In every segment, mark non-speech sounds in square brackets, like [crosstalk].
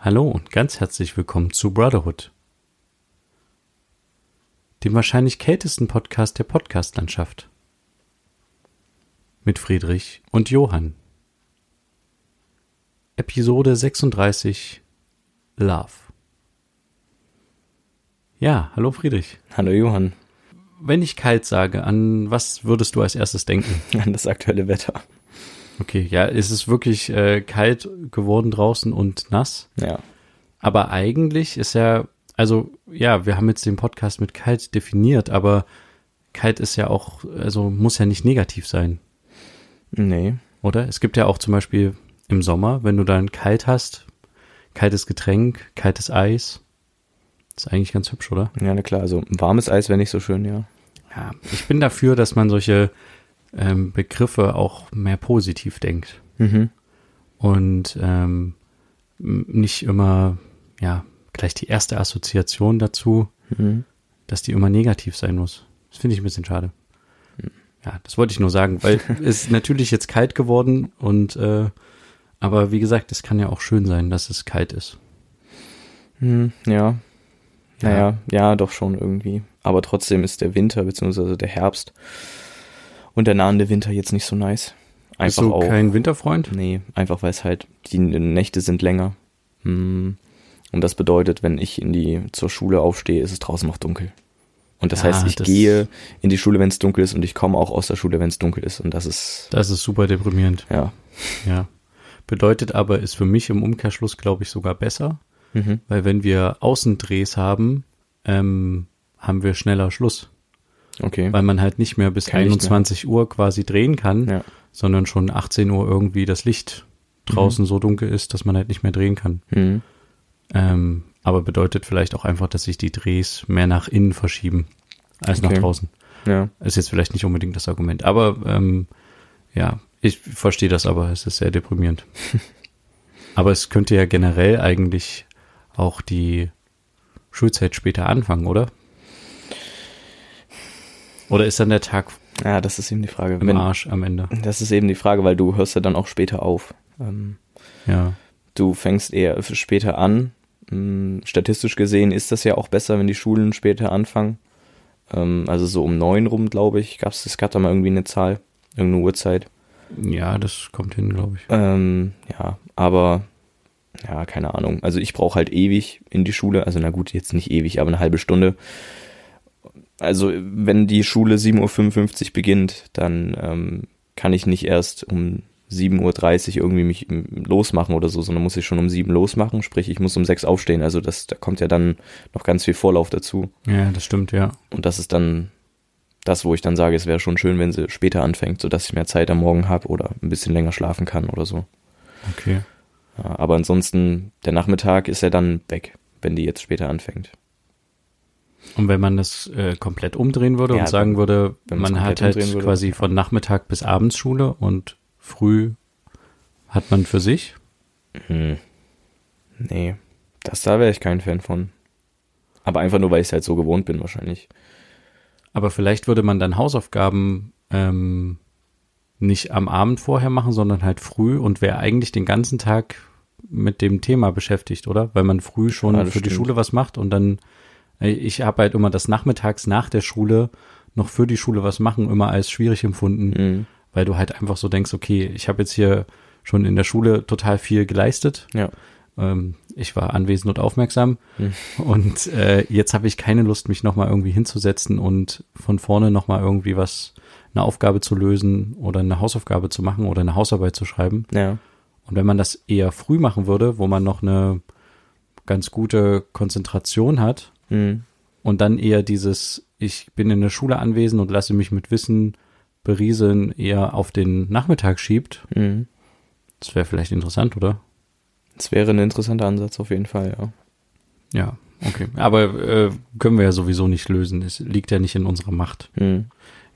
Hallo und ganz herzlich willkommen zu Brotherhood, dem wahrscheinlich kältesten Podcast der Podcastlandschaft. Mit Friedrich und Johann. Episode 36 Love. Ja, hallo Friedrich. Hallo Johann. Wenn ich kalt sage, an was würdest du als erstes denken? [laughs] An das aktuelle Wetter. Okay, ja, es ist wirklich äh, kalt geworden draußen und nass. Ja. Aber eigentlich ist ja, also ja, wir haben jetzt den Podcast mit kalt definiert, aber kalt ist ja auch, also muss ja nicht negativ sein, Nee. oder? Es gibt ja auch zum Beispiel im Sommer, wenn du dann kalt hast, kaltes Getränk, kaltes Eis. Ist eigentlich ganz hübsch, oder? Ja, na klar. Also warmes Eis wäre nicht so schön, ja. Ja, ich bin dafür, dass man solche ähm, Begriffe auch mehr positiv denkt. Mhm. und ähm, nicht immer, ja, gleich die erste Assoziation dazu, Mhm. dass die immer negativ sein muss. Das finde ich ein bisschen schade. Ja, das wollte ich nur sagen, weil [laughs] es ist natürlich jetzt kalt geworden und äh, aber wie gesagt, es kann ja auch schön sein, dass es kalt ist. Hm, ja. Naja, ja, doch schon irgendwie. Aber trotzdem ist der Winter beziehungsweise der Herbst und der nahende Winter jetzt nicht so nice. Bist Einfach du auch. kein Winterfreund? Nee, einfach weil es halt, die Nächte sind länger. Hm. Und das bedeutet, wenn ich in die zur Schule aufstehe, ist es draußen noch dunkel. Und das Ja, heißt, ich das- gehe in die Schule, wenn es dunkel ist, und ich komme auch aus der Schule, wenn es dunkel ist. Und das ist, Das ist super deprimierend. ja. Ja. Bedeutet aber, ist für mich im Umkehrschluss, glaube ich, sogar besser, Mhm. weil wenn wir Außendrehs haben, ähm, haben wir schneller Schluss. Okay. weil man halt nicht mehr bis Kein Licht mehr 21 Uhr quasi drehen kann, Ja. sondern schon 18 Uhr irgendwie das Licht draußen so dunkel ist, dass man halt nicht mehr drehen kann. Mhm. Ähm, aber bedeutet vielleicht auch einfach, dass sich die Drehs mehr nach innen verschieben als nach Okay. draußen. Ja. Ist jetzt vielleicht nicht unbedingt das Argument, aber ähm, ja, ich verstehe das aber, es ist sehr deprimierend. [laughs] aber es könnte ja generell eigentlich auch die Schulzeit später anfangen, oder? Oder ist dann der Tag Ja, das ist eben die Frage. im Wenn, Arsch am Ende? das ist eben die Frage, weil du hörst ja dann auch später auf. Ähm, Ja. du fängst eher später an. Ähm, statistisch gesehen ist das ja auch besser, wenn die Schulen später anfangen. Ähm, also so um neun rum, glaube ich, gab's es gab da mal irgendwie eine Zahl, irgendeine Uhrzeit. Ja, das kommt hin, glaube ich. Ähm, ja, aber ja, keine Ahnung. Also ich brauche halt ewig in die Schule. Also na gut, jetzt nicht ewig, aber eine halbe Stunde. Also wenn die Schule 7.55 Uhr beginnt, dann ähm, kann ich nicht erst um 7.30 Uhr irgendwie mich losmachen oder so, sondern muss ich schon um 7 losmachen. Sprich, ich muss um 6 aufstehen. Also das, da kommt ja dann noch ganz viel Vorlauf dazu. Ja, das stimmt, ja. Und das ist dann das, wo ich dann sage, es wäre schon schön, wenn sie später anfängt, sodass ich mehr Zeit am Morgen habe oder ein bisschen länger schlafen kann oder so. Okay. Aber ansonsten, der Nachmittag ist ja dann weg, wenn die jetzt später anfängt. Und wenn man das äh, komplett umdrehen würde Ja, und sagen würde, man hat halt würde, quasi ja. von Nachmittag bis abends Schule und früh hat man für sich. Hm. Nee, das da wäre ich kein Fan von. Aber einfach nur, weil ich es halt so gewohnt bin, wahrscheinlich. Aber vielleicht würde man dann Hausaufgaben ähm, nicht am Abend vorher machen, sondern halt früh und wäre eigentlich den ganzen Tag mit dem Thema beschäftigt, oder? Weil man früh schon Ja, für das die stimmt. Schule was macht und dann, ich habe halt immer das nachmittags nach der Schule noch für die Schule was machen, immer als schwierig empfunden, Mhm. weil du halt einfach so denkst, okay, ich habe jetzt hier schon in der Schule total viel geleistet. Ja. Ähm, ich war anwesend und aufmerksam Hm. und äh, jetzt habe ich keine Lust, mich nochmal irgendwie hinzusetzen und von vorne nochmal irgendwie was, eine Aufgabe zu lösen oder eine Hausaufgabe zu machen oder eine Hausarbeit zu schreiben. Ja. Und wenn man das eher früh machen würde, wo man noch eine ganz gute Konzentration hat Mhm. und dann eher dieses, ich bin in der Schule anwesend und lasse mich mit Wissen berieseln, eher auf den Nachmittag schiebt, Mhm. das wäre vielleicht interessant, oder? Das wäre ein interessanter Ansatz auf jeden Fall, ja. Ja, okay. Aber äh, können wir ja sowieso nicht lösen. Es liegt ja nicht in unserer Macht. Mhm.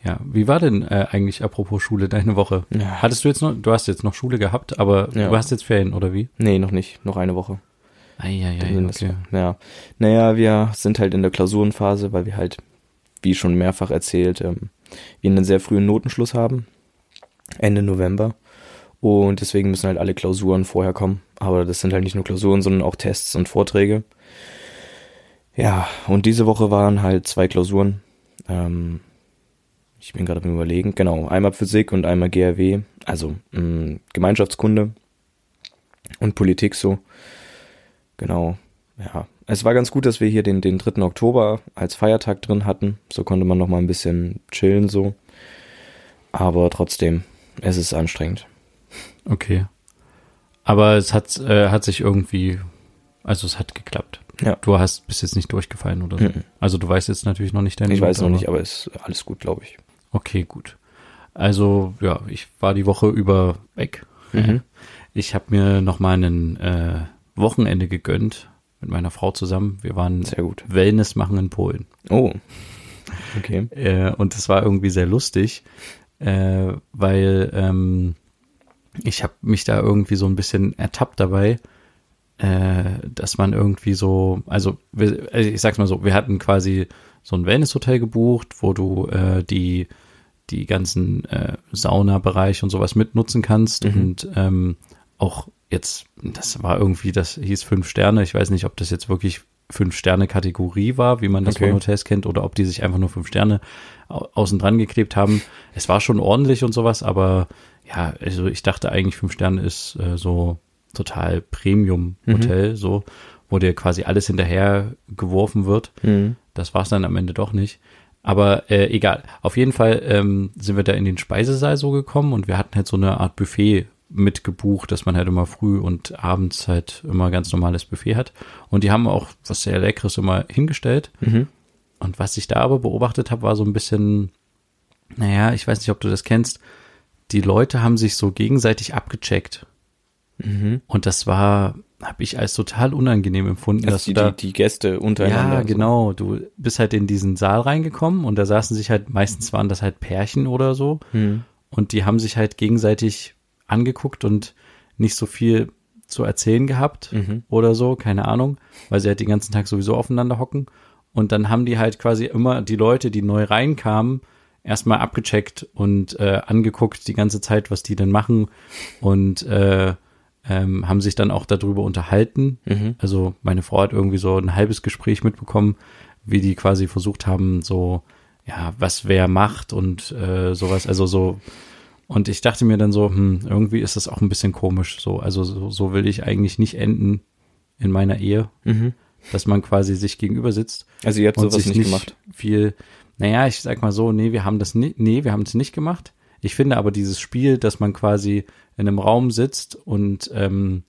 Ja, wie war denn äh, eigentlich apropos Schule deine Woche? Ja. Hattest du jetzt noch, du hast jetzt noch Schule gehabt, aber Ja. du hast jetzt Ferien oder wie? Nee, noch nicht. Noch eine Woche. Eieiei, das- okay. Ja. Naja, wir sind halt in der Klausurenphase, weil wir halt, wie schon mehrfach erzählt, ähm, wir einen sehr frühen Notenschluss haben. Ende November. Und deswegen müssen halt alle Klausuren vorher kommen. Aber das sind halt nicht nur Klausuren, sondern auch Tests und Vorträge. Ja, und diese Woche waren halt zwei Klausuren. Ähm, ich bin gerade am überlegen. Genau, einmal Physik und einmal GRW. Also mh, mm, Gemeinschaftskunde und Politik so. Genau, ja. Es war ganz gut, dass wir hier den, den 3. Oktober als Feiertag drin hatten. So konnte man noch mal ein bisschen chillen so. Aber trotzdem, es ist anstrengend. Okay. Aber es hat, äh, hat sich irgendwie, also es hat geklappt. Ja. Du hast bis jetzt nicht durchgefallen oder so. Mhm. Also du weißt jetzt natürlich noch nicht deine Ich weiß Note, noch aber- nicht, aber ist alles gut, glaube ich. Okay, gut. Also ja, ich war die Woche über weg. Mhm. Ich habe mir noch mal ein äh, Wochenende gegönnt mit meiner Frau zusammen. Wir waren Sehr gut. Wellness machen in Polen. Oh. Okay. Äh, und das war irgendwie sehr lustig, äh, weil ähm, ich habe mich da irgendwie so ein bisschen ertappt dabei, äh, dass man irgendwie so, also, wir, also ich sag's mal so, wir hatten quasi so ein Wellnesshotel gebucht, wo du äh, die die ganzen äh, Saunabereich und sowas mitnutzen kannst Mhm. und ähm, auch jetzt, das war irgendwie, das hieß fünf Sterne. Ich weiß nicht, ob das jetzt wirklich fünf Sterne Kategorie war, wie man das Okay. von Hotels kennt, oder ob die sich einfach nur fünf Sterne au außen dran geklebt haben. Es war schon ordentlich und sowas, aber ja, also ich dachte eigentlich fünf Sterne ist äh, so total Premium Hotel, so, wo dir quasi alles hinterher geworfen wird. Mhm. Das war es dann am Ende doch nicht. Aber äh, egal. Auf jeden Fall ähm, sind wir da in den Speisesaal so gekommen und wir hatten halt so eine Art Buffet mitgebucht, dass man halt immer früh und abends halt immer ganz normales Buffet hat. Und die haben auch was sehr Leckeres immer hingestellt. Mhm. Und was ich da aber beobachtet habe, war so ein bisschen, naja, ich weiß nicht, ob du das kennst. Die Leute haben sich so gegenseitig abgecheckt. Mhm. Und das war, habe ich als total unangenehm empfunden, dass Also die, du da die, die Gäste untereinander. ja, genau. Du bist halt in diesen Saal reingekommen und da saßen sich halt, meistens waren das halt Pärchen oder so. So. Mhm. Und die haben sich halt gegenseitig angeguckt und nicht so viel zu erzählen gehabt Mhm. oder so, keine Ahnung, weil sie halt den ganzen Tag sowieso aufeinander hocken. Und dann haben die halt quasi immer die Leute, die neu reinkamen, erstmal abgecheckt und äh, angeguckt die ganze Zeit, was die denn machen und äh, ähm, haben sich dann auch darüber unterhalten. Mhm. Also meine Frau hat irgendwie so ein halbes Gespräch mitbekommen, wie die quasi versucht haben, so, ja, was wer macht und äh, sowas, also so. Und ich dachte mir dann so, hm, irgendwie ist das auch ein bisschen komisch. So, also so, so will ich eigentlich nicht enden in meiner Ehe, Mhm. dass man quasi sich gegenüber sitzt Also ihr habt sowas nicht gemacht. viel, naja, ich sag mal so, nee, wir haben das nicht, nee, wir haben es nicht gemacht. Ich finde aber dieses Spiel, dass man quasi in einem Raum sitzt und ähm,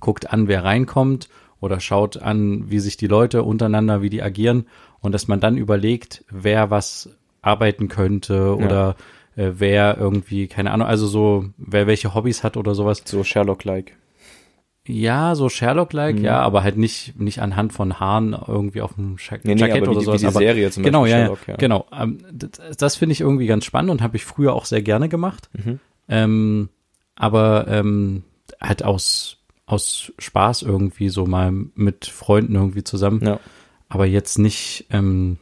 guckt an, wer reinkommt oder schaut an, wie sich die Leute untereinander, wie die agieren und dass man dann überlegt, wer was arbeiten könnte oder äh, wer irgendwie, keine Ahnung, also so, wer welche Hobbys hat oder sowas. So Sherlock-like. Ja, so Sherlock-like, Mhm. ja, aber halt nicht, nicht anhand von Haaren irgendwie auf dem Jack Nee, nee, Jackett oder sowas. wie die aber Serie zum genau, Beispiel ja, Sherlock, ja, genau. Ähm, das das finde ich irgendwie ganz spannend und habe ich früher auch sehr gerne gemacht. Mhm. Ähm, aber ähm, halt aus, aus Spaß irgendwie so mal mit Freunden irgendwie zusammen. Ja. Aber jetzt nicht ähm,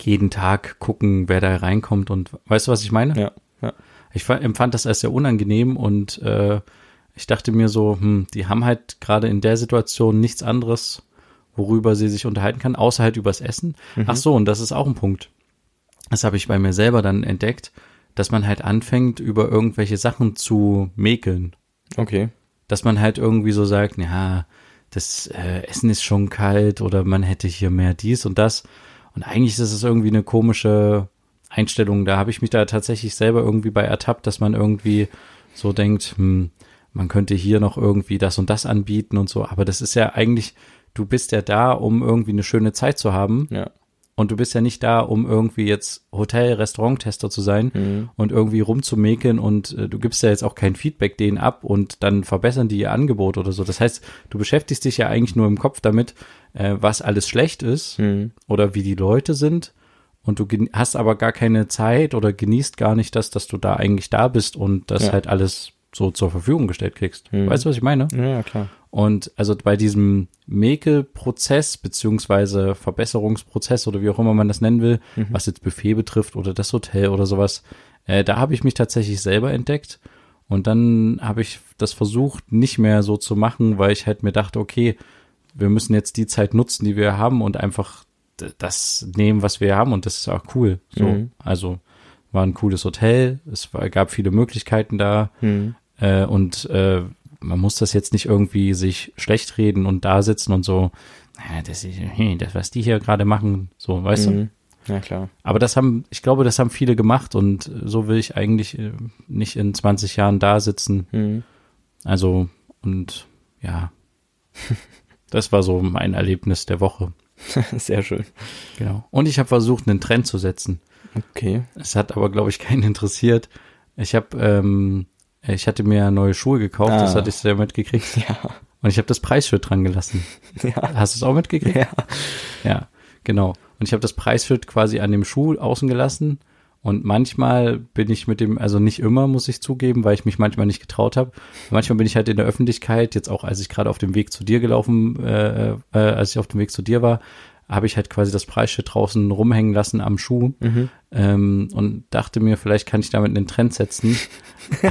jeden Tag gucken, wer da reinkommt und weißt du, was ich meine? Ja. ja. Ich fa- empfand das als sehr unangenehm und äh, ich dachte mir so, hm, die haben halt gerade in der Situation nichts anderes, worüber sie sich unterhalten kann, außer halt übers Essen. Ach so, und das ist auch ein Punkt. Das habe ich bei mir selber dann entdeckt, dass man halt anfängt, über irgendwelche Sachen zu mäkeln. Okay. Dass man halt irgendwie so sagt, ja, das äh, Essen ist schon kalt oder man hätte hier mehr dies und das. Und eigentlich ist es irgendwie eine komische Einstellung. Da habe ich mich da tatsächlich selber irgendwie bei ertappt, dass man irgendwie so denkt, hm, man könnte hier noch irgendwie das und das anbieten und so. Aber das ist ja eigentlich, du bist ja da, um irgendwie eine schöne Zeit zu haben. Ja. Und du bist ja nicht da, um irgendwie jetzt Hotel-Restaurant-Tester zu sein Mhm. und irgendwie rumzumäkeln und äh, du gibst ja jetzt auch kein Feedback denen ab und dann verbessern die ihr Angebot oder so. Das heißt, du beschäftigst dich ja eigentlich nur im Kopf damit, äh, was alles schlecht ist Mhm. oder wie die Leute sind und du hast aber gar keine Zeit oder genießt gar nicht das, dass du da eigentlich da bist und das Ja. halt alles so zur Verfügung gestellt kriegst. Mhm. Weißt du, was ich meine? Ja, klar. Und also bei diesem Mäkelprozess beziehungsweise Verbesserungsprozess oder wie auch immer man das nennen will, Mhm. was jetzt Buffet betrifft oder das Hotel oder sowas, äh, da habe ich mich tatsächlich selber entdeckt Und dann habe ich das versucht, nicht mehr so zu machen, weil ich halt mir dachte, okay, wir müssen jetzt die Zeit nutzen, die wir haben und einfach das nehmen, was wir haben und das ist auch cool. So, Mhm. also war ein cooles Hotel, es war, gab viele Möglichkeiten da Hm. äh, und äh, man muss das jetzt nicht irgendwie sich schlecht reden und da sitzen und so, naja, das, [laughs] das was die hier gerade machen, so, weißt du? Mhm. Ja, klar. Aber das haben, ich glaube, das haben viele gemacht und so will ich eigentlich äh, nicht in 20 Jahren da sitzen. Hm. Also, und ja, [laughs] das war so mein Erlebnis der Woche. [laughs] Sehr schön. Genau. Und ich habe versucht, einen Trend zu setzen. Okay. Es hat aber, glaube ich, keinen interessiert. Ich habe, ähm, ich hatte mir neue Schuhe gekauft, das Ah. hatte ich sehr mitgekriegt. Ja. Und ich habe das Preisschild dran gelassen. Ja. Hast du es auch mitgekriegt? Ja. Ja, genau. Und ich habe das Preisschild quasi an dem Schuh außen gelassen. Und manchmal bin ich mit dem, also nicht immer, muss ich zugeben, weil ich mich manchmal nicht getraut habe. Manchmal bin ich halt in der Öffentlichkeit, jetzt auch als ich gerade auf dem Weg zu dir gelaufen, äh, äh, als ich auf dem Weg zu dir war, habe ich halt quasi das Preisschild draußen rumhängen lassen am Schuh Mhm. ähm, und dachte mir, vielleicht kann ich damit einen Trend setzen. [laughs]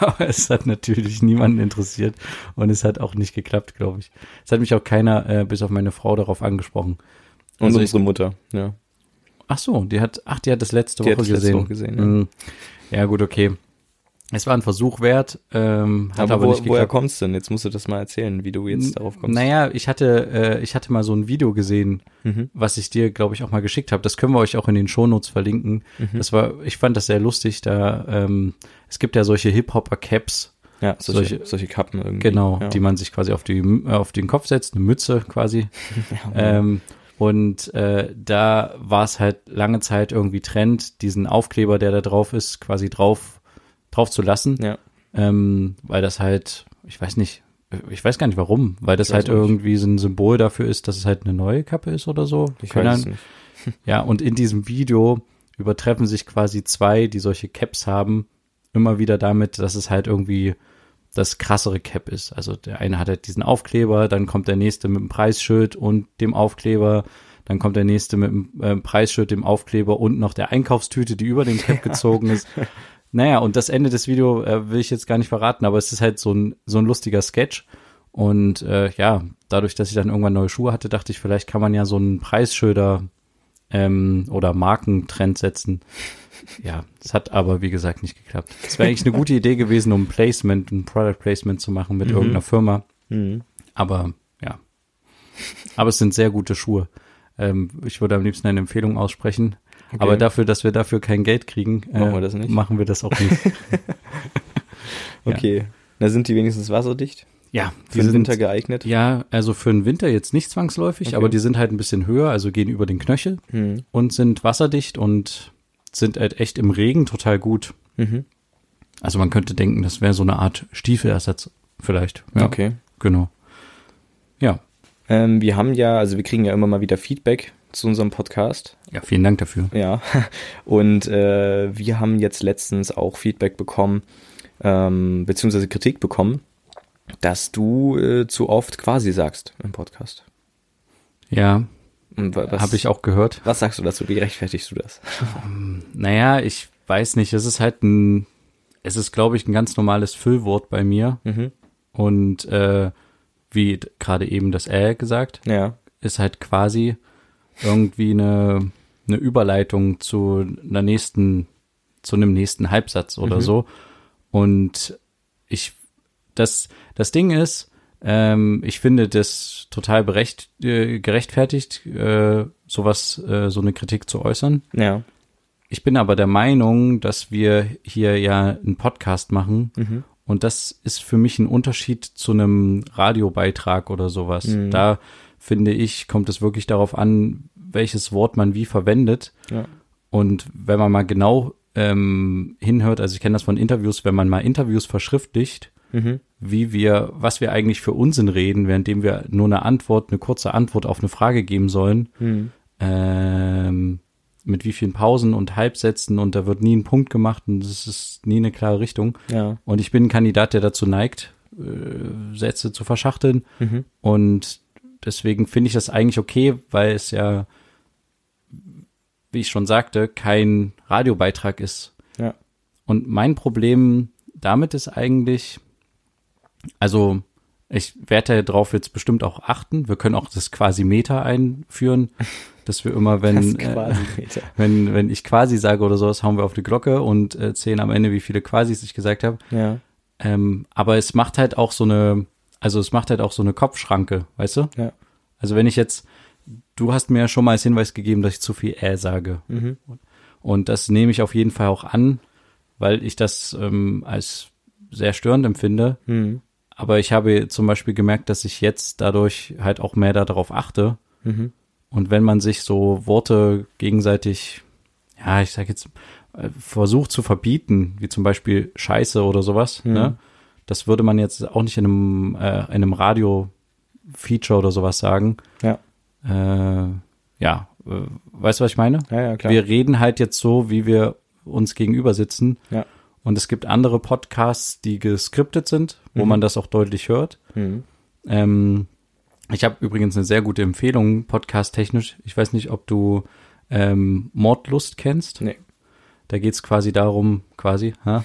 Aber es hat natürlich niemanden interessiert und es hat auch nicht geklappt, glaube ich. Es hat mich auch keiner, äh, bis auf meine Frau, darauf angesprochen. Und Also ich- unsere Mutter, ja. Ach so, die hat, ach, die hat das letzte Die Woche hat das letzte gesehen. Woche gesehen, ja. Mm. ja, gut, okay. Es war ein Versuch wert, ähm, hat aber, Aber, wo, nicht woher geklappt. kommst du denn? Jetzt musst du das mal erzählen, wie du jetzt darauf kommst. Naja, ich hatte, äh, ich hatte mal so ein Video gesehen, Mhm. was ich dir, glaube ich, auch mal geschickt habe. Das können wir euch auch in den Shownotes verlinken. Mhm. Das war, ich fand das sehr lustig. Da, ähm, es gibt ja solche Hip-Hopper-Caps, Ja, solche, solche- solche, Kappen irgendwie. genau, ja. die man sich quasi auf die, äh, auf den Kopf setzt, eine Mütze quasi. [laughs] Ähm, und äh, da war es halt lange Zeit irgendwie Trend, diesen Aufkleber, der da drauf ist, quasi drauf, drauf zu lassen. ja. Ähm, weil das halt, ich weiß nicht, ich weiß gar nicht warum, weil das halt nicht. irgendwie so ein Symbol dafür ist, dass es halt eine neue Kappe ist oder so. Ich Keine weiß es nicht. [laughs] [laughs] Ja, und in diesem Video übertreffen sich quasi zwei, die solche Caps haben, immer wieder damit, dass es halt irgendwie das krassere Cap ist. Also der eine hat halt diesen Aufkleber, dann kommt der nächste mit dem Preisschild und dem Aufkleber, dann kommt der nächste mit dem äh, Preisschild, dem Aufkleber und noch der Einkaufstüte, die über dem Cap [laughs] gezogen ist. Naja, und das Ende des Videos äh, will ich jetzt gar nicht verraten, aber es ist halt so ein, so ein lustiger Sketch. Und äh, ja, dadurch, dass ich dann irgendwann neue Schuhe hatte, dachte ich, vielleicht kann man ja so einen Preisschilder ähm, oder Markentrend setzen. Ja, es hat aber, wie gesagt, nicht geklappt. Es wäre eigentlich eine gute Idee gewesen, um ein Placement, ein Product Placement zu machen mit Mhm. irgendeiner Firma. Mhm. Aber ja. Aber es sind sehr gute Schuhe. Ähm, ich würde am liebsten eine Empfehlung aussprechen. Okay. Aber dafür, dass wir dafür kein Geld kriegen, äh, Machen wir das nicht? machen wir das auch nicht. [laughs] Okay. Na, sind die wenigstens wasserdicht? ja, Für den Winter geeignet? Ja, also für den Winter jetzt nicht zwangsläufig, Okay. aber die sind halt ein bisschen höher, also gehen über den Knöchel Mhm. und sind wasserdicht und sind halt echt im Regen total gut. Mhm. Also man könnte denken, das wäre so eine Art Stiefelersatz vielleicht. Ja, Okay. Genau. Ähm, wir haben ja, also wir kriegen ja immer mal wieder Feedback zu unserem Podcast. Ja, vielen Dank dafür. Ja. [laughs] Und äh, wir haben jetzt letztens auch Feedback bekommen, ähm, beziehungsweise Kritik bekommen, dass du äh, zu oft quasi sagst im Podcast. Ja, habe ich auch gehört. Was sagst du dazu? Wie rechtfertigst du das? [laughs] Naja, ich weiß nicht, es ist halt ein, es ist, glaube ich, ein ganz normales Füllwort bei mir Mhm. und äh, wie gerade eben das Äh gesagt, Ja. ist halt quasi irgendwie eine, eine Überleitung zu einer nächsten, zu einem nächsten Halbsatz oder Mhm. so. Und ich, das, das Ding ist, ähm, ich finde das total berecht, äh, gerechtfertigt, äh, sowas, äh, so eine Kritik zu äußern. Ja. Ich bin aber der Meinung, dass wir hier ja einen Podcast machen Mhm. Und das ist für mich ein Unterschied zu einem Radiobeitrag oder sowas. Mhm. Da finde ich, kommt es wirklich darauf an, welches Wort man wie verwendet. Ja. Und wenn man mal genau ähm, hinhört, also ich kenne das von Interviews, wenn man mal Interviews verschriftlicht, Mhm. wie wir, was wir eigentlich für Unsinn reden, währenddem wir nur eine Antwort, eine kurze Antwort auf eine Frage geben sollen, Mhm. ähm, mit wie vielen Pausen und Halbsätzen und da wird nie ein Punkt gemacht und es ist nie eine klare Richtung. Ja. Und ich bin ein Kandidat, der dazu neigt, äh, Sätze zu verschachteln. Mhm. Und deswegen finde ich das eigentlich okay, weil es ja, wie ich schon sagte, kein Radiobeitrag ist. Ja. Und mein Problem damit ist eigentlich, also ich werde darauf jetzt bestimmt auch achten. Wir können auch das quasi Meta einführen, [laughs] dass wir immer, wenn, äh, [laughs] wenn, wenn ich quasi sage oder sowas, hauen wir auf die Glocke und äh, zählen am Ende, wie viele Quasis ich gesagt habe. Ja. Ähm, aber es macht halt auch so eine, also es macht halt auch so eine Kopfschranke, weißt du? Ja. Also wenn ich jetzt, du hast mir ja schon mal als Hinweis gegeben, dass ich zu viel äh sage. Mhm. Und das nehme ich auf jeden Fall auch an, weil ich das ähm, als sehr störend empfinde. Mhm. Aber ich habe zum Beispiel gemerkt, dass ich jetzt dadurch halt auch mehr darauf achte. Mhm. Und wenn man sich so Worte gegenseitig, ja, ich sag jetzt, äh, versucht zu verbieten, wie zum Beispiel Scheiße oder sowas, Mhm. ne? Das würde man jetzt auch nicht in einem, äh, in einem Radio-Feature oder sowas sagen. Ja. Äh, ja, äh, weißt du, was ich meine? Ja, ja, klar. Wir reden halt jetzt so, wie wir uns gegenüber sitzen. Ja. Und es gibt andere Podcasts, die geskriptet sind, wo Mhm. man das auch deutlich hört. Mhm. Ähm, ich habe übrigens eine sehr gute Empfehlung, podcast-technisch. Ich weiß nicht, ob du ähm, Mordlust kennst. Nee. Da geht's quasi darum, quasi, ha?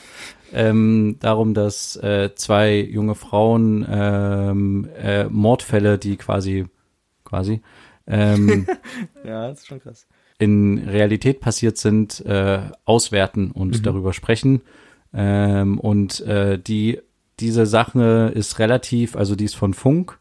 Ähm, darum, dass äh, zwei junge Frauen ähm, äh, Mordfälle, die quasi, quasi, ähm, [laughs] Ja, das ist schon krass. in Realität passiert sind, äh, auswerten und Mhm. darüber sprechen. Ähm, und äh, die diese Sache ist relativ, also die ist von Funk,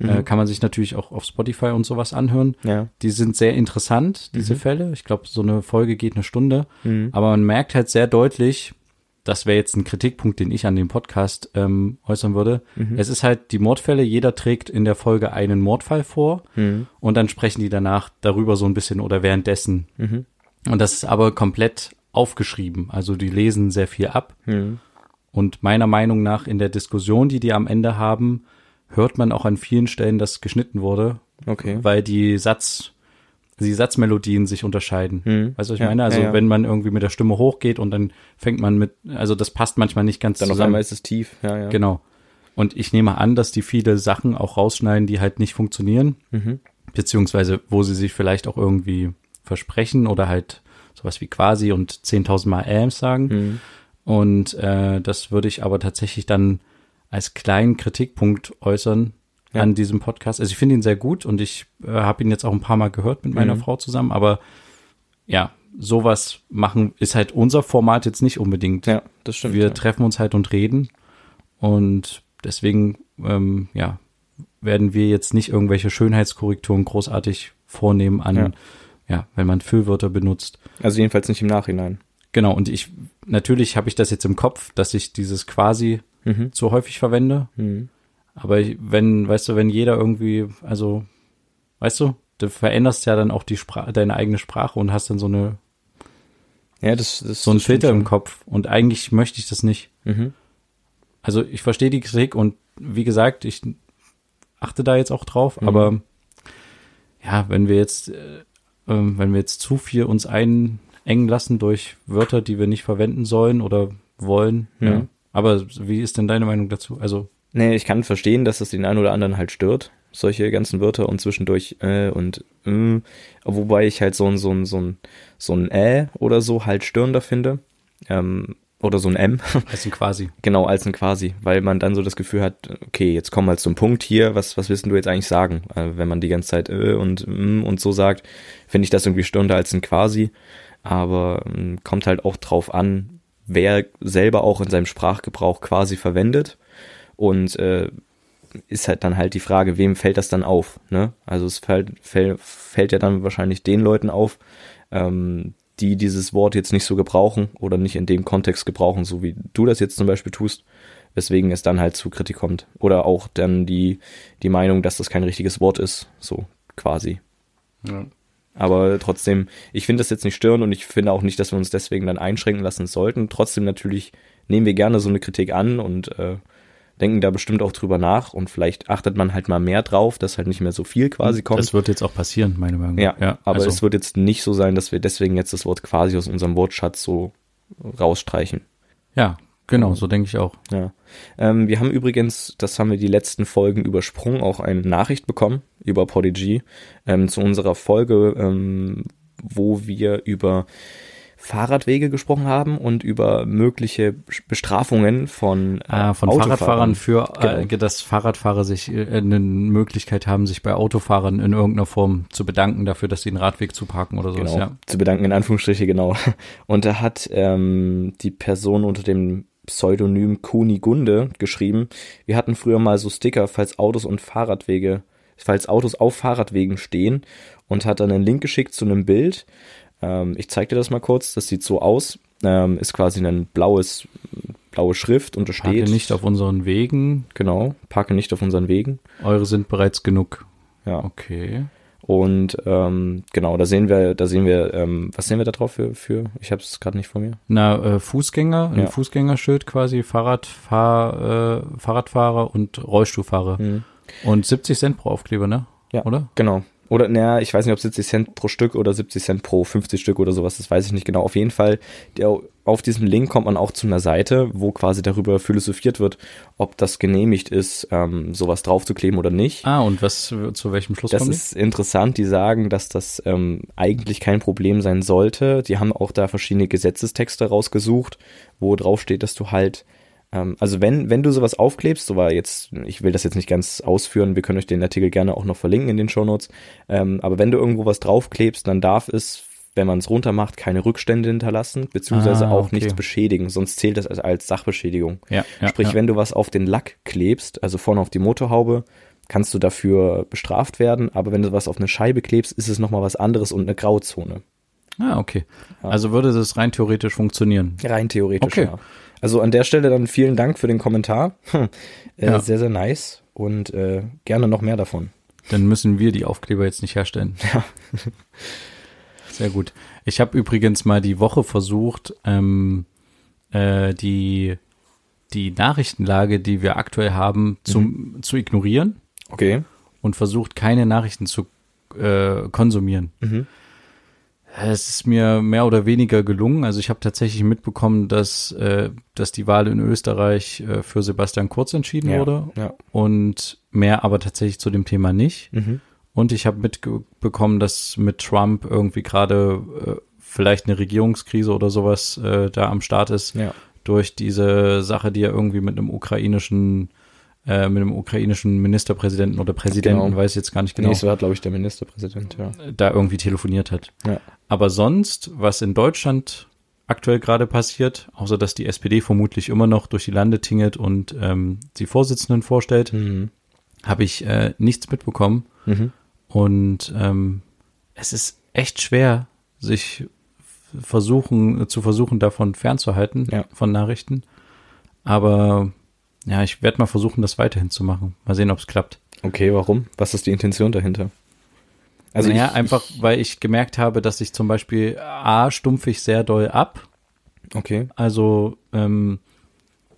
äh, Mhm. kann man sich natürlich auch auf Spotify und sowas anhören. Ja. Die sind sehr interessant, diese Mhm. Fälle. Ich glaube, so eine Folge geht eine Stunde. Mhm. Aber man merkt halt sehr deutlich, das wäre jetzt ein Kritikpunkt, den ich an dem Podcast ähm, äußern würde. Mhm. Es ist halt die Mordfälle, jeder trägt in der Folge einen Mordfall vor Mhm. und dann sprechen die danach darüber so ein bisschen oder währenddessen. Mhm. Und das ist aber komplett aufgeschrieben. Also die lesen sehr viel ab. Und meiner Meinung nach in der Diskussion, die die am Ende haben, hört man auch an vielen Stellen, dass geschnitten wurde, Okay. weil die Satz, die Satzmelodien sich unterscheiden. Mhm. Weißt du, was ich Ja, meine? Also ja, ja. wenn man irgendwie mit der Stimme hochgeht und dann fängt man mit, also das passt manchmal nicht ganz Dann auf zusammen. einmal ist es tief. Ja, ja. Genau. Und ich nehme an, dass die viele Sachen auch rausschneiden, die halt nicht funktionieren, Mhm. beziehungsweise wo sie sich vielleicht auch irgendwie versprechen oder halt sowas wie quasi und 10.000 Mal Ams sagen. Mhm. Und äh, das würde ich aber tatsächlich dann als kleinen Kritikpunkt äußern Ja. an diesem Podcast. Also ich finde ihn sehr gut und ich äh, habe ihn jetzt auch ein paar Mal gehört mit meiner Mhm. Frau zusammen, aber ja, sowas machen ist halt unser Format jetzt nicht unbedingt. Ja, das stimmt. Wir ja. treffen uns halt und reden und deswegen, ähm, ja, werden wir jetzt nicht irgendwelche Schönheitskorrekturen großartig vornehmen an, Ja. ja, wenn man Füllwörter benutzt. Also jedenfalls nicht im Nachhinein. Genau, und ich, natürlich habe ich das jetzt im Kopf, dass ich dieses quasi Mhm. zu häufig verwende. Mhm. Aber ich- wenn, weißt du, wenn jeder irgendwie, also, weißt du, du veränderst ja dann auch die Sprache, deine eigene Sprache und hast dann so eine, Ja, das, das so einen Filter im. Kopf. Und eigentlich möchte ich das nicht. Mhm. Also ich verstehe die Kritik und wie gesagt, ich achte da jetzt auch drauf, Mhm. aber ja, wenn wir jetzt, äh, ähm, wenn wir jetzt zu viel uns einengen lassen durch Wörter, die wir nicht verwenden sollen oder wollen, Mhm. ja. Aber wie ist denn deine Meinung dazu? Also, Nee, ich kann verstehen, dass es den einen oder anderen halt stört, solche ganzen Wörter und zwischendurch äh und äh, wobei ich halt so ein so ein so ein so ein äh oder so halt störender finde. Ähm, oder so ein M, [laughs] also quasi. genau, als ein quasi, weil man dann so das Gefühl hat, okay, jetzt komm mal zum Punkt hier, was, was willst du jetzt eigentlich sagen? Äh, wenn man die ganze Zeit äh und mm und so sagt, finde ich das irgendwie störender als ein quasi, aber ähm, kommt halt auch drauf an, wer selber auch in seinem Sprachgebrauch quasi verwendet und äh, ist halt dann halt die Frage, wem fällt das dann auf? Ne? Also es fällt, fällt, fällt ja dann wahrscheinlich den Leuten auf, ähm, die dieses Wort jetzt nicht so gebrauchen oder nicht in dem Kontext gebrauchen, so wie du das jetzt zum Beispiel tust, weswegen es dann halt zu Kritik kommt. Oder auch dann die, die Meinung, dass das kein richtiges Wort ist, so quasi. Ja. Aber trotzdem, ich finde das jetzt nicht störend und ich finde auch nicht, dass wir uns deswegen dann einschränken lassen sollten. Trotzdem natürlich nehmen wir gerne so eine Kritik an und äh, denken da bestimmt auch drüber nach und vielleicht achtet man halt mal mehr drauf, dass halt nicht mehr so viel quasi kommt. Das wird jetzt auch passieren, meine Meinung. ja, aber also, es wird jetzt nicht so sein, dass wir deswegen jetzt das Wort quasi aus unserem Wortschatz so rausstreichen. ja, genau, so denke ich auch. Ja. Ähm, wir haben übrigens, das haben wir die letzten Folgen übersprungen, auch eine Nachricht bekommen über Podigy ähm, zu unserer Folge, ähm, wo wir über Fahrradwege gesprochen haben und über mögliche Bestrafungen von, äh, ah, von Fahrradfahrern für, äh, genau. dass Fahrradfahrer sich äh, eine Möglichkeit haben, sich bei Autofahrern in irgendeiner Form zu bedanken dafür, dass sie einen Radweg zuparken oder sowas. Genau, ja. zu bedanken in Anführungsstriche, genau. [laughs] Und da hat ähm, die Person unter dem Pseudonym Kunigunde geschrieben, wir hatten früher mal so Sticker, falls Autos und Fahrradwege, falls Autos auf Fahrradwegen stehen und hat dann einen Link geschickt zu einem Bild ähm, ich zeige dir das mal kurz. Das sieht so aus. Ähm, ist quasi ein blaues, blaue Schrift und da steht. Parke nicht auf unseren Wegen. Genau, parke nicht auf unseren Wegen. Eure sind bereits genug. Ja. Okay. Und ähm, genau, da sehen wir, da sehen wir, ähm, was sehen wir da drauf für, für ich habe es gerade nicht vor mir. Na, äh, Fußgänger, ein ja. Fußgängerschild quasi, Fahrradfahr, äh, Fahrradfahrer und Rollstuhlfahrer. Mhm. Und 70 Cent pro Aufkleber, ne? Ja, oder? Genau. Oder, naja, ich weiß nicht, ob 70 Cent pro Stück oder 70 Cent pro 50 Stück oder sowas, das weiß ich nicht genau. Auf jeden Fall, der, auf diesem Link kommt man auch zu einer Seite, wo quasi darüber philosophiert wird, ob das genehmigt ist, ähm, sowas draufzukleben oder nicht. Ah, und was, zu welchem Schluss das kommt Das ist interessant, die sagen, dass das ähm, eigentlich kein Problem sein sollte. Die haben auch da verschiedene Gesetzestexte rausgesucht, wo draufsteht, dass du halt ähm, also wenn, wenn du sowas aufklebst, so war jetzt, ich will das jetzt nicht ganz ausführen, wir können euch den Artikel gerne auch noch verlinken in den Shownotes, ähm, aber wenn du irgendwo was draufklebst, dann darf es, wenn man es runter macht, keine Rückstände hinterlassen, beziehungsweise ah, auch okay. nichts beschädigen, sonst zählt das als, als Sachbeschädigung. Ja, ja, Sprich, ja. wenn du was auf den Lack klebst, also vorne auf die Motorhaube, kannst du dafür bestraft werden, aber wenn du was auf eine Scheibe klebst, ist es nochmal was anderes und eine Grauzone. Ah, okay. Also würde das rein theoretisch funktionieren? Rein theoretisch, okay. ja. Also an der Stelle dann vielen Dank für den Kommentar. Hm. [laughs] Äh. Sehr, sehr nice und äh, gerne noch mehr davon. Dann müssen wir die Aufkleber jetzt nicht herstellen. Ja. [laughs] Sehr gut. Ich habe übrigens mal die Woche versucht, ähm, äh, die, die Nachrichtenlage, die wir aktuell haben, zum, mhm. zu ignorieren. Okay. Und versucht, keine Nachrichten zu äh, konsumieren. Mhm. Es ist mir mehr oder weniger gelungen. Also ich habe tatsächlich mitbekommen, dass, äh, dass die Wahl in Österreich äh, für Sebastian Kurz entschieden ja, wurde. Ja. Und mehr aber tatsächlich zu dem Thema nicht. Mhm. Und ich habe mitbekommen, dass mit Trump irgendwie gerade äh, vielleicht eine Regierungskrise oder sowas äh, da am Start ist. Ja. Durch diese Sache, die er irgendwie mit einem ukrainischen äh, mit dem ukrainischen Ministerpräsidenten oder Präsidenten, genau. weiß ich jetzt gar nicht genau. Nee, es war, glaube ich, der Ministerpräsident, ja. Da irgendwie telefoniert hat. Ja. Aber sonst, was in Deutschland aktuell gerade passiert, außer dass die SPD vermutlich immer noch durch die Lande tingelt und ähm, die Vorsitzenden vorstellt, mhm. habe ich äh, nichts mitbekommen. Mhm. Und ähm, es ist echt schwer, sich versuchen, zu versuchen, davon fernzuhalten, ja. von Nachrichten. Aber ja, ich werde mal versuchen, das weiterhin zu machen. Mal sehen, ob es klappt. Okay, warum? Was ist die Intention dahinter? Also naja, ich, einfach, weil ich gemerkt habe, dass ich zum Beispiel A, stumpfe ich sehr doll ab. Okay. Also, ähm,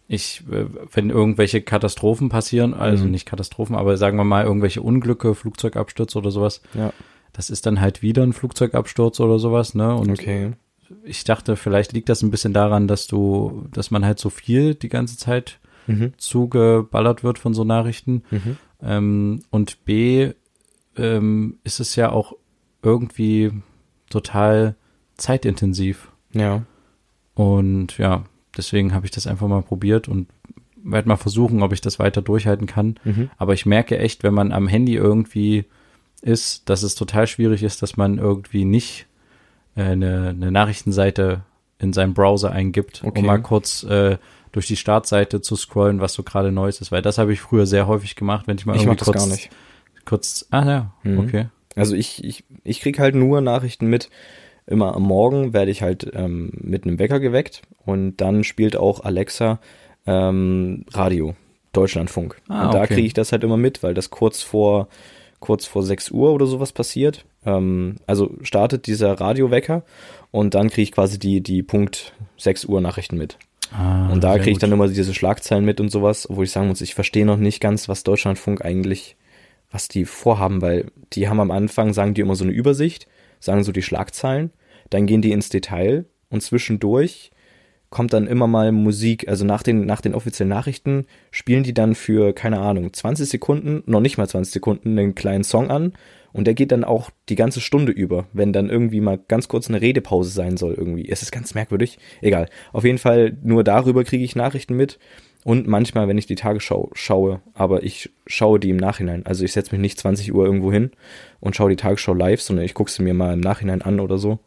ich, äh, wenn irgendwelche Katastrophen passieren, also mhm. nicht Katastrophen, aber sagen wir mal irgendwelche Unglücke, Flugzeugabstürze oder sowas. Ja. Das ist dann halt wieder ein Flugzeugabsturz oder sowas, ne? Und okay. ich dachte, vielleicht liegt das ein bisschen daran, dass du, dass man halt so viel die ganze Zeit mhm. zugeballert wird von so Nachrichten. Mhm. Ähm, und B ähm, ist es ja auch irgendwie total zeitintensiv. Ja. Und ja, deswegen habe ich das einfach mal probiert und werde mal versuchen, ob ich das weiter durchhalten kann. Mhm. Aber ich merke echt, wenn man am Handy irgendwie ist, dass es total schwierig ist, dass man irgendwie nicht äh, eine, eine Nachrichtenseite in seinem Browser eingibt, okay. um mal kurz äh, durch die Startseite zu scrollen, was so gerade Neues ist, weil das habe ich früher sehr häufig gemacht, wenn ich mal ich irgendwie kurz, gar nicht. kurz, ah ja, mhm. okay. Also ich, ich, ich krieg halt nur Nachrichten mit, immer am Morgen werde ich halt ähm, mit einem Wecker geweckt und dann spielt auch Alexa ähm, Radio, Deutschlandfunk. Ah, und da okay. kriege ich das halt immer mit, weil das kurz vor kurz vor 6 Uhr oder sowas passiert. Ähm, also startet dieser Radiowecker und dann kriege ich quasi die, die Punkt 6 Uhr Nachrichten mit. Ah, und da kriege ich dann immer diese Schlagzeilen mit und sowas, wo ich sagen muss, ich verstehe noch nicht ganz, was Deutschlandfunk eigentlich, was die vorhaben, weil die haben am Anfang, sagen die immer so eine Übersicht, sagen so die Schlagzeilen, dann gehen die ins Detail und zwischendurch kommt dann immer mal Musik, also nach den, nach den offiziellen Nachrichten spielen die dann für, keine Ahnung, 20 Sekunden, noch nicht mal 20 Sekunden, einen kleinen Song an und der geht dann auch die ganze Stunde über, wenn dann irgendwie mal ganz kurz eine Redepause sein soll irgendwie. Es ist ganz merkwürdig. Egal. Auf jeden Fall nur darüber kriege ich Nachrichten mit und manchmal, wenn ich die Tagesschau schaue, aber ich schaue die im Nachhinein. Also ich setze mich nicht 20 Uhr irgendwo hin und schaue die Tagesschau live, sondern ich gucke sie mir mal im Nachhinein an oder so.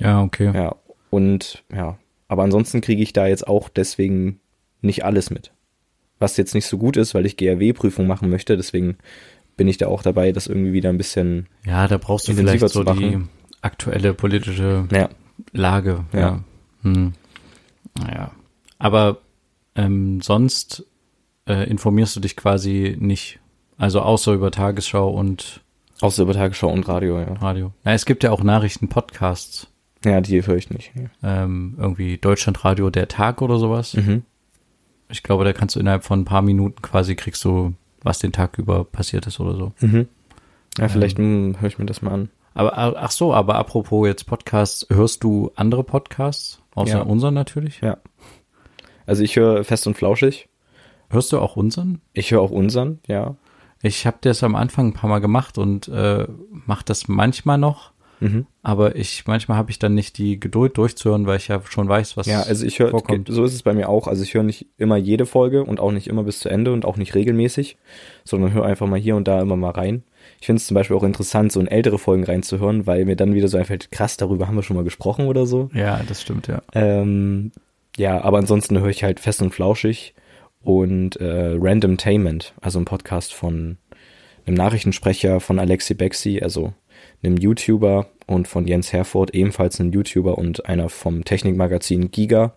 Ja, okay. Ja, und ja, aber ansonsten kriege ich da jetzt auch deswegen nicht alles mit. Was jetzt nicht so gut ist, weil ich GRW-Prüfung machen möchte, deswegen bin ich da auch dabei, das irgendwie wieder ein bisschen. Ja, da brauchst du vielleicht so die aktuelle politische ja. Lage. Ja. ja. Hm. Naja. Aber ähm, sonst äh, informierst du dich quasi nicht. Also außer über Tagesschau und. Außer über Tagesschau und Radio, ja. Radio. Na, es gibt ja auch Nachrichten-Podcasts. Ja, die höre ich nicht. Ähm, irgendwie Deutschlandradio der Tag oder sowas. Mhm. Ich glaube, da kannst du innerhalb von ein paar Minuten quasi kriegst du, was den Tag über passiert ist oder so. Mhm. Ja, vielleicht ähm, höre ich mir das mal an. Aber ach so, aber apropos jetzt Podcasts, hörst du andere Podcasts außer ja. unseren natürlich? Ja. Also ich höre fest und flauschig. Hörst du auch unseren? Ich höre auch unseren, ja. Ich habe das am Anfang ein paar Mal gemacht und äh, mache das manchmal noch. Mhm. Aber ich manchmal habe ich dann nicht die Geduld durchzuhören, weil ich ja schon weiß, was Ja, also ich höre, so ist es bei mir auch. Also ich höre nicht immer jede Folge und auch nicht immer bis zu Ende und auch nicht regelmäßig, sondern höre einfach mal hier und da immer mal rein. Ich finde es zum Beispiel auch interessant, so in ältere Folgen reinzuhören, weil mir dann wieder so einfällt, krass, darüber haben wir schon mal gesprochen oder so. Ja, das stimmt, ja. Ähm, ja, aber ansonsten höre ich halt fest und flauschig und äh, Random Tainment, also ein Podcast von einem Nachrichtensprecher von Alexi Bexi, also einem YouTuber und von Jens Herford, ebenfalls ein YouTuber und einer vom Technikmagazin Giga.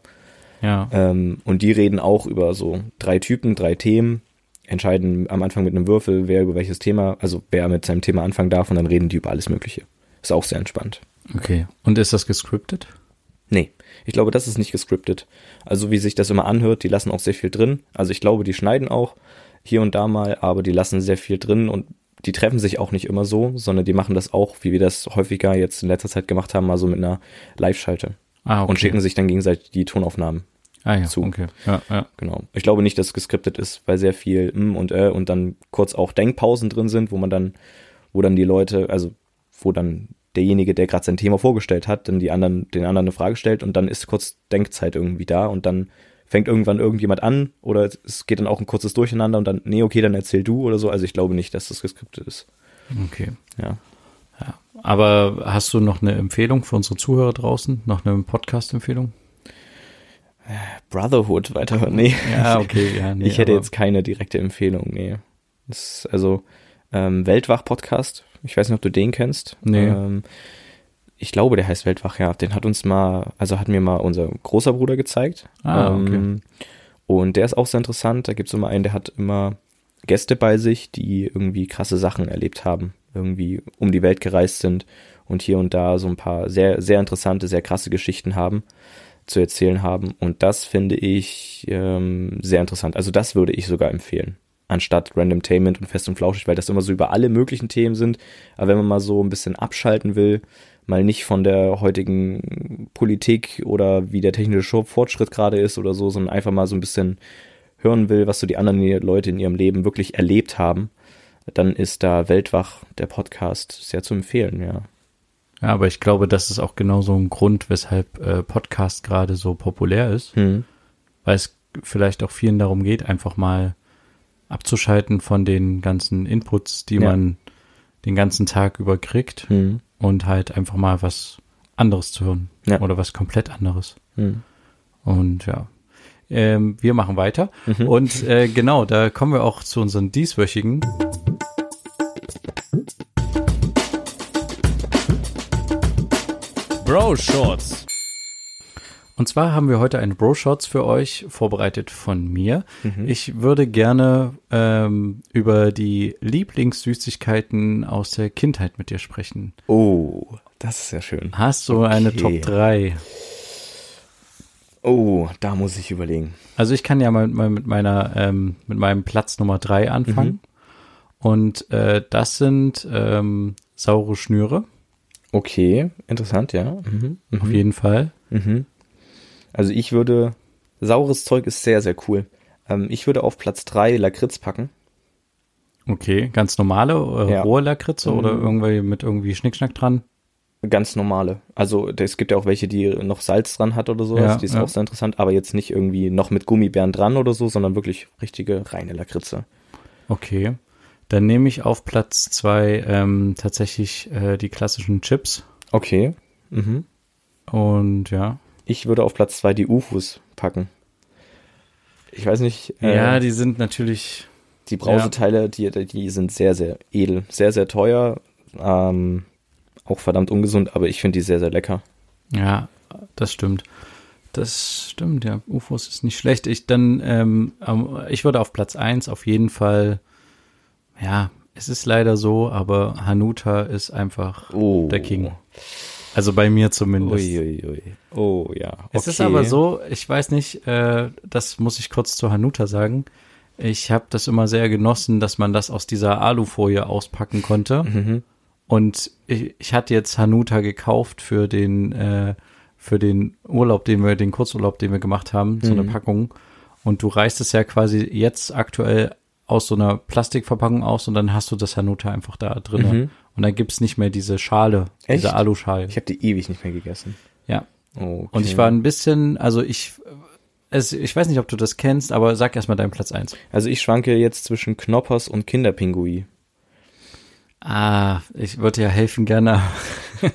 Ja. Ähm, und die reden auch über so drei Typen, drei Themen, entscheiden am Anfang mit einem Würfel, wer über welches Thema, also wer mit seinem Thema anfangen darf und dann reden die über alles Mögliche. Ist auch sehr entspannt. Okay. Und ist das gescriptet? Nee, ich glaube, das ist nicht gescriptet. Also wie sich das immer anhört, die lassen auch sehr viel drin. Also ich glaube, die schneiden auch hier und da mal, aber die lassen sehr viel drin und die treffen sich auch nicht immer so, sondern die machen das auch, wie wir das häufiger jetzt in letzter Zeit gemacht haben, mal so mit einer Live-Schalte. Ah, okay. Und schicken sich dann gegenseitig die Tonaufnahmen ah, ja, zu. Okay. Ja, ja. Genau. Ich glaube nicht, dass es geskriptet ist, weil sehr viel m und äh und dann kurz auch Denkpausen drin sind, wo man dann, wo dann die Leute, also wo dann derjenige, der gerade sein Thema vorgestellt hat, dann die anderen, den anderen eine Frage stellt und dann ist kurz Denkzeit irgendwie da und dann fängt irgendwann irgendjemand an oder es geht dann auch ein kurzes Durcheinander und dann, nee, okay, dann erzähl du oder so. Also ich glaube nicht, dass das geskriptet ist. Okay. Ja. ja. Aber hast du noch eine Empfehlung für unsere Zuhörer draußen? Noch eine Podcast-Empfehlung? Brotherhood weiterhören. Nee. Ja, okay, ja, [laughs] nee, Ich hätte jetzt keine direkte Empfehlung, nee. Das ist also ähm, Weltwach-Podcast. Ich weiß nicht, ob du den kennst. Nee. Ähm, ich glaube, der heißt Weltwach, ja. Den hat uns mal, also hat mir mal unser großer Bruder gezeigt. Ah, okay. Ähm, und der ist auch sehr interessant. Da gibt es immer einen, der hat immer Gäste bei sich, die irgendwie krasse Sachen erlebt haben, irgendwie um die Welt gereist sind und hier und da so ein paar sehr, sehr interessante, sehr krasse Geschichten haben, zu erzählen haben. Und das finde ich ähm, sehr interessant. Also das würde ich sogar empfehlen anstatt Random Tainment und Fest und Flauschig, weil das immer so über alle möglichen Themen sind. Aber wenn man mal so ein bisschen abschalten will, mal nicht von der heutigen Politik oder wie der technische Fortschritt gerade ist oder so, sondern einfach mal so ein bisschen hören will, was so die anderen Leute in ihrem Leben wirklich erlebt haben, dann ist da Weltwach der Podcast sehr zu empfehlen, ja. Ja, aber ich glaube, das ist auch genau so ein Grund, weshalb äh, Podcast gerade so populär ist, hm. weil es vielleicht auch vielen darum geht, einfach mal abzuschalten von den ganzen Inputs, die ja. man den ganzen Tag über kriegt hm. und halt einfach mal was anderes zu hören ja. oder was komplett anderes. Hm. Und ja, ähm, wir machen weiter. Mhm. Und äh, genau, da kommen wir auch zu unseren dieswöchigen. Bro Shorts. Und zwar haben wir heute einen Bro-Shots für euch vorbereitet von mir. Mhm. Ich würde gerne ähm, über die Lieblingssüßigkeiten aus der Kindheit mit dir sprechen. Oh, das ist ja schön. Hast du okay. eine Top 3? Oh, da muss ich überlegen. Also ich kann ja mal, mal mit meiner, ähm, mit meinem Platz Nummer 3 anfangen. Mhm. Und äh, das sind ähm, saure Schnüre. Okay, interessant, ja. Mhm. Auf jeden Fall. Mhm. Also ich würde, saures Zeug ist sehr, sehr cool. Ähm, ich würde auf Platz drei Lakritz packen. Okay, ganz normale, äh, Ja. rohe Lakritze oder Mhm. irgendwie mit irgendwie Schnickschnack dran? Ganz normale. Also es gibt ja auch welche, die noch Salz dran hat oder sowas. Ja, die ist ja. auch sehr interessant, aber jetzt nicht irgendwie noch mit Gummibären dran oder so, sondern wirklich richtige reine Lakritze. Okay. Dann nehme ich auf Platz zwei ähm, tatsächlich äh, die klassischen Chips. Okay. Mhm. Und ja. Ich würde auf Platz zwei die UFOs packen. Ich weiß nicht. äh, ja, die sind natürlich. Die Brauseteile, die, die sind sehr, sehr edel, sehr, sehr teuer, ähm, auch verdammt ungesund, aber ich finde die sehr, sehr lecker. Ja, das stimmt. Das stimmt, ja. UFOs ist nicht schlecht. Ich dann, ähm, ich würde auf Platz eins auf jeden Fall, ja, es ist leider so, aber Hanuta ist einfach Oh. der King. Also bei mir zumindest. Uiuiui. Oh ja. Es ist okay. aber so, ich weiß nicht, äh, das muss ich kurz zu Hanuta sagen. Ich habe das immer sehr genossen, dass man das aus dieser Alufolie auspacken konnte. Mhm. Und ich, ich hatte jetzt Hanuta gekauft für den äh, für den Urlaub, den wir, den Kurzurlaub, den wir gemacht haben, so eine Mhm. Packung. Und du reißt es ja quasi jetzt aktuell aus so einer Plastikverpackung aus und dann hast du das Hanuta einfach da drin. Mhm. Und dann gibt's nicht mehr diese Schale, diese Echt? Aluschale. Ich habe die ewig nicht mehr gegessen. Ja. Okay. Und ich war ein bisschen, also ich, es, ich weiß nicht, ob du das kennst, aber sag erstmal deinen Platz eins. Also ich schwanke jetzt zwischen Knoppers und Kinderpingui. Ah, ich würde ja helfen gerne. [laughs]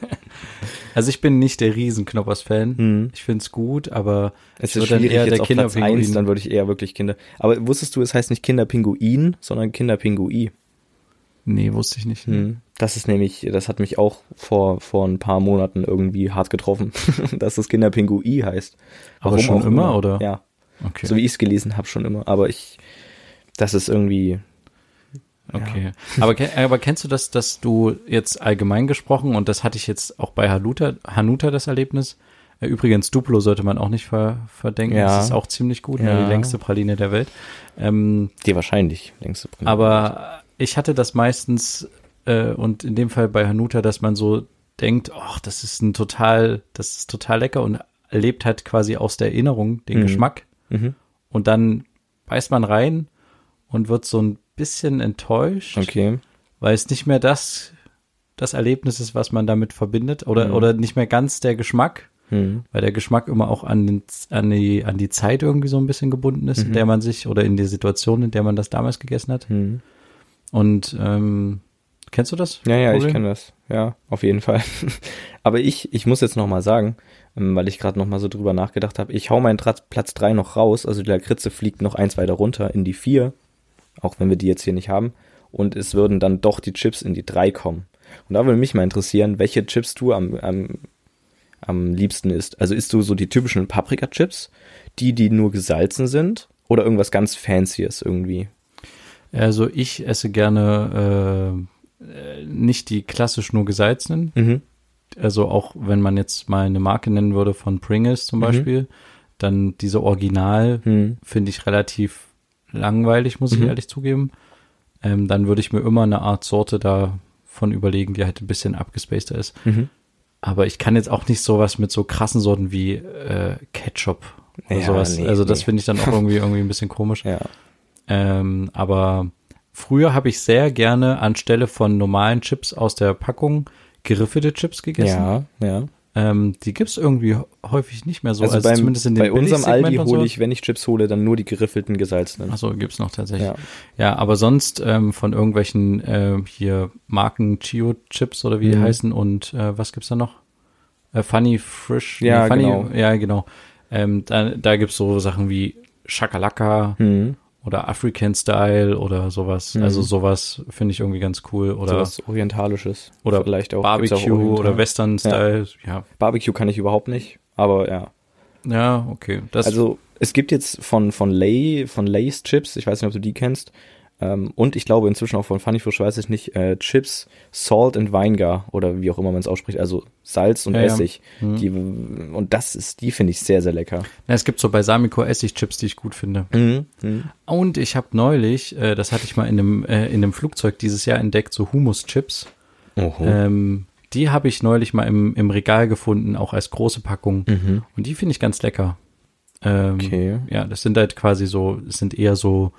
also ich bin nicht der Riesenknoppers-Fan. Hm. Ich find's gut, aber Es ist dann schwierig eher jetzt der auf Platz Kinderpinguin. 1, dann würde ich eher wirklich Kinder. Aber wusstest du, es heißt nicht Kinderpinguin, sondern Kinderpingui. Nee, wusste ich nicht. Hm. Das ist nämlich, das hat mich auch vor, vor ein paar Monaten irgendwie hart getroffen, [laughs] dass das Kinderpingui heißt. Aber schon auch immer, oder? Ja, Okay. so wie ich es gelesen habe, schon immer. Aber ich, das ist irgendwie, Okay. Aber, ke- aber kennst du das, dass du jetzt allgemein gesprochen, und das hatte ich jetzt auch bei Hanuta, Hanuta das Erlebnis, äh, übrigens Duplo sollte man auch nicht ver, verdenken, Ja. das ist auch ziemlich gut, ne, Ja. die längste Praline der Welt. Ähm, die wahrscheinlich längste Prima. aber ich hatte das meistens, äh, und in dem Fall bei Hanuta, dass man so denkt, ach, das ist ein total, das ist total lecker und erlebt halt quasi aus der Erinnerung den Mhm. Geschmack. Mhm. Und dann beißt man rein und wird so ein bisschen enttäuscht Okay. weil es nicht mehr das, das Erlebnis ist, was man damit verbindet oder, Mhm. oder nicht mehr ganz der Geschmack, Hm. weil der Geschmack immer auch an, den, an, die, an die Zeit irgendwie so ein bisschen gebunden ist, in Mhm. der man sich oder in die Situation, in der man das damals gegessen hat. Hm. Und ähm, kennst du das? Ja, ja, ich Problem? kenne das. Ja, auf jeden Fall. [laughs] Aber ich, ich muss jetzt noch mal sagen, ähm, weil ich gerade noch mal so drüber nachgedacht habe, ich hau meinen Platz drei noch raus, also die Lakritze fliegt noch eins weiter runter in die vier, auch wenn wir die jetzt hier nicht haben, und es würden dann doch die Chips in die drei kommen. Und da würde mich mal interessieren, welche Chips du am, am, am liebsten isst. Also isst du so die typischen Paprika-Chips, die, die nur gesalzen sind, oder irgendwas ganz Fancyes irgendwie? Also ich esse gerne äh, nicht die klassisch nur gesalzenen, Mhm. also auch wenn man jetzt mal eine Marke nennen würde von Pringles zum Mhm. Beispiel, dann diese Original Hm. finde ich relativ langweilig, muss ich Mhm. ehrlich zugeben. Ähm, dann würde ich mir immer eine Art Sorte davon überlegen, die halt ein bisschen abgespaceder ist. Mhm. Aber ich kann jetzt auch nicht sowas mit so krassen Sorten wie äh, Ketchup oder Ja, sowas. nee, also das nee. finde ich dann auch irgendwie irgendwie ein bisschen komisch. [laughs] Ja. Ähm, aber früher habe ich sehr gerne anstelle von normalen Chips aus der Packung geriffelte Chips gegessen. Ja, ja. Ähm, die gibt's irgendwie häufig nicht mehr so. Also, Also, beim, zumindest in den bei unserem Aldi hole so. ich, wenn ich Chips hole, dann nur die geriffelten gesalzenen. Achso, gibt's noch tatsächlich. ja. Ja, aber sonst ähm, von irgendwelchen äh, hier Marken Chio Chips oder wie die Mhm. heißen und äh, was gibt's da noch? Äh, Funny Frisch. Ja, Funny, genau. Ja, genau. Ähm, da, da gibt's so Sachen wie Shakalaka Hm. Oder African Style oder sowas. Mhm. Also sowas finde ich irgendwie ganz cool. Oder, So was Orientalisches. oder vielleicht auch. auch Barbecue Oriental. oder Western Style. Ja. Barbecue kann ich überhaupt nicht, aber ja. ja, okay. Das, also es gibt jetzt von, von Lay, von Lay's Chips, ich weiß nicht, ob du die kennst, ähm, und ich glaube inzwischen auch von Funny Fish, weiß ich nicht, äh, Chips, Salt and Vinegar oder wie auch immer man es ausspricht, also Salz und Ja, ja. Essig. Mhm. Die, und das ist, die finde ich sehr, sehr lecker. Ja, es gibt so Balsamico Essigchips, die ich gut finde. Mhm. Mhm. Und ich habe neulich, äh, das hatte ich mal in einem, äh, in einem Flugzeug dieses Jahr entdeckt, so Humuschips. Ähm, die habe ich neulich mal im, im Regal gefunden, auch als große Packung. Mhm. Und die finde ich ganz lecker. Ähm, Okay. Ja, das sind halt quasi so, es sind eher so,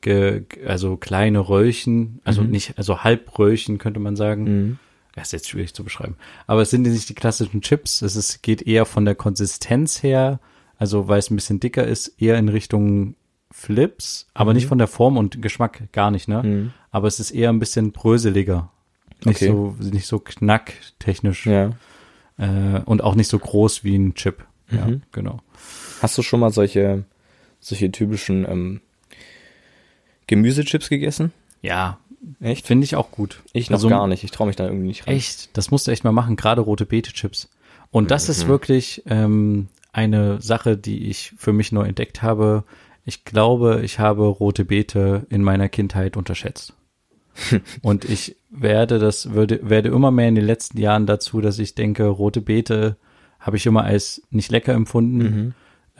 ge, also kleine Röllchen, also Mhm. nicht, also Halbröllchen könnte man sagen. Mhm. Das ist jetzt schwierig zu beschreiben. Aber es sind nicht die klassischen Chips. Es ist, geht eher von der Konsistenz her, also weil es ein bisschen dicker ist, eher in Richtung Flips, aber nicht von der Form und Geschmack gar nicht, ne? Mhm. Aber es ist eher ein bisschen bröseliger. Nicht Okay. so, nicht so knacktechnisch. Ja. Äh, und auch nicht so groß wie ein Chip. Ja, Mhm. genau. Hast du schon mal solche, solche typischen ähm, Gemüsechips gegessen? Ja, Echt? finde ich auch gut. Ich noch Also, gar nicht. Ich traue mich da irgendwie nicht ran. Echt, das musst du echt mal machen, gerade rote Beete-Chips. Und das ist wirklich ähm, eine Sache, die ich für mich neu entdeckt habe. Ich glaube, ich habe rote Beete in meiner Kindheit unterschätzt. [laughs] Und ich werde das, würde, werde immer mehr in den letzten Jahren dazu, dass ich denke, rote Beete habe ich immer als nicht lecker empfunden. Mhm.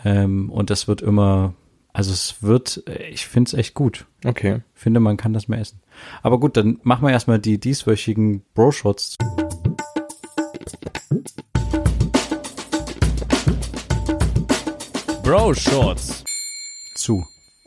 Ähm, und das wird immer, also es wird, äh, ich finde es echt gut. Okay. Ich finde, man kann das mehr essen. Aber gut, dann machen wir erstmal die dieswöchigen Bro-Shots Bro Shorts. zu.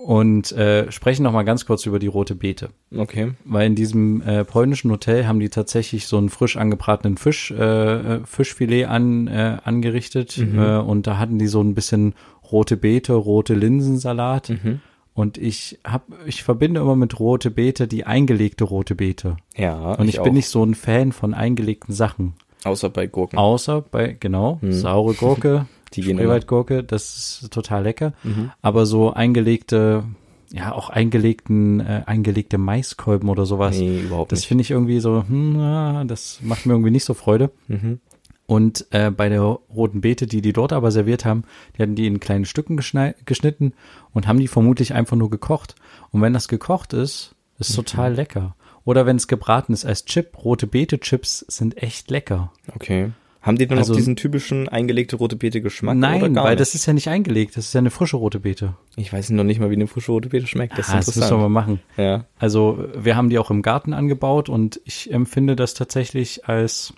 Und äh, sprechen noch mal ganz kurz über die rote Beete. Okay. Weil in diesem äh, polnischen Hotel haben die tatsächlich so einen frisch angebratenen Fisch, äh, äh, Fischfilet an, äh, angerichtet. Äh, und da hatten die so ein bisschen rote Beete, rote Linsensalat. Mhm. Und ich hab, ich verbinde immer mit rote Beete die eingelegte rote Beete. Ja. Und ich, bin auch. nicht so ein Fan von eingelegten Sachen. Außer bei Gurken. Außer bei, genau, saure Gurke, [laughs] Die. Spreewaldgurke, das ist total lecker. Mhm. Aber so eingelegte, ja, auch eingelegten, äh, eingelegte Maiskolben oder sowas, Nee, überhaupt das nicht. finde ich irgendwie so, hm, das macht mir irgendwie nicht so Freude. Mhm. Und äh, bei der roten Beete, die die dort aber serviert haben, die hatten die in kleinen Stücken geschnitten und haben die vermutlich einfach nur gekocht. Und wenn das gekocht ist, ist Mhm. total lecker. Oder wenn es gebraten ist als Chip, rote Beete-Chips sind echt lecker. Okay. Haben die dann Also- auch diesen typischen eingelegte rote Beete Geschmack? oder Nein, weil nicht? das ist ja nicht eingelegt, das ist ja eine frische rote Beete. Ich weiß noch nicht mal, wie eine frische rote Beete schmeckt. Das ist ah, das müssen wir mal machen. ja. Also wir haben die auch im Garten angebaut und ich empfinde das tatsächlich als,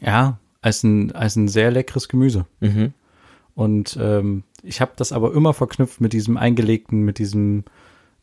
ja, als ein, als ein sehr leckeres Gemüse. Mhm. Und ähm, ich habe das aber immer verknüpft mit diesem eingelegten, mit diesem,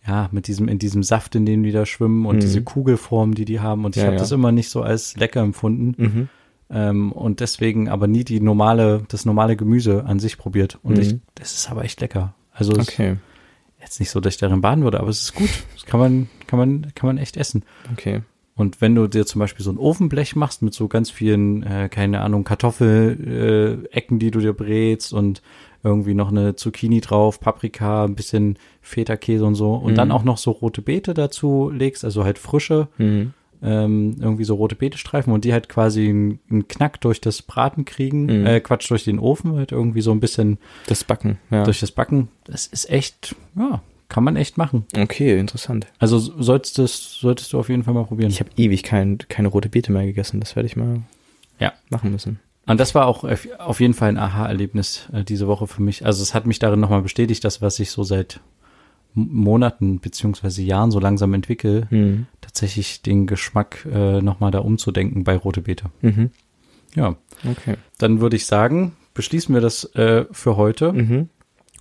ja, mit diesem, in diesem Saft, in dem die da schwimmen und Mhm. diese Kugelform, die die haben. Und ich Ja, habe ja. das immer nicht so als lecker empfunden. Mhm. Ähm, und deswegen aber nie die normale, das normale Gemüse an sich probiert. Und Mhm. ich, das ist aber echt lecker. Also Okay. ist jetzt nicht so, dass ich darin baden würde, aber es ist gut. Das kann man, kann man, kann man echt essen. Okay. Und wenn du dir zum Beispiel so ein Ofenblech machst mit so ganz vielen, äh, keine Ahnung, Kartoffelecken, äh, die du dir brätst und irgendwie noch eine Zucchini drauf, Paprika, ein bisschen Feta-Käse und so und Mhm. dann auch noch so rote Beete dazu legst, also halt frische, Mhm. Ähm, irgendwie so rote Beete-Streifen und die halt quasi einen, einen Knack durch das Braten kriegen, Mhm. äh, Quatsch, durch den Ofen, halt irgendwie so ein bisschen Das Backen, ja. durch das Backen. Das ist echt, ja, kann man echt machen. Okay, interessant. Also solltest, du- solltest du auf jeden Fall mal probieren. Ich habe ewig kein, keine rote Beete mehr gegessen. Das werde ich mal Ja. machen müssen. Und das war auch auf- jeden Fall ein Aha-Erlebnis äh, diese Woche für mich. Also es hat mich darin nochmal bestätigt, dass was ich so seit Monaten beziehungsweise Jahren so langsam entwickle, Mhm. tatsächlich den Geschmack äh, nochmal da umzudenken bei Rote Beete. Mhm. Ja, Okay. dann würde ich sagen, beschließen wir das äh, für heute, Mhm.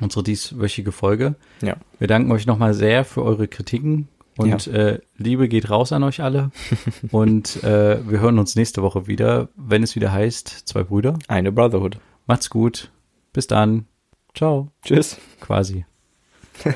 unsere dieswöchige Folge. Ja. Wir danken euch nochmal sehr für eure Kritiken und äh, Liebe geht raus an euch alle. [laughs] und äh, wir hören uns nächste Woche wieder, wenn es wieder heißt, zwei Brüder. Eine Brotherhood. Macht's gut. Bis dann. Ciao. Tschüss. Quasi. [laughs]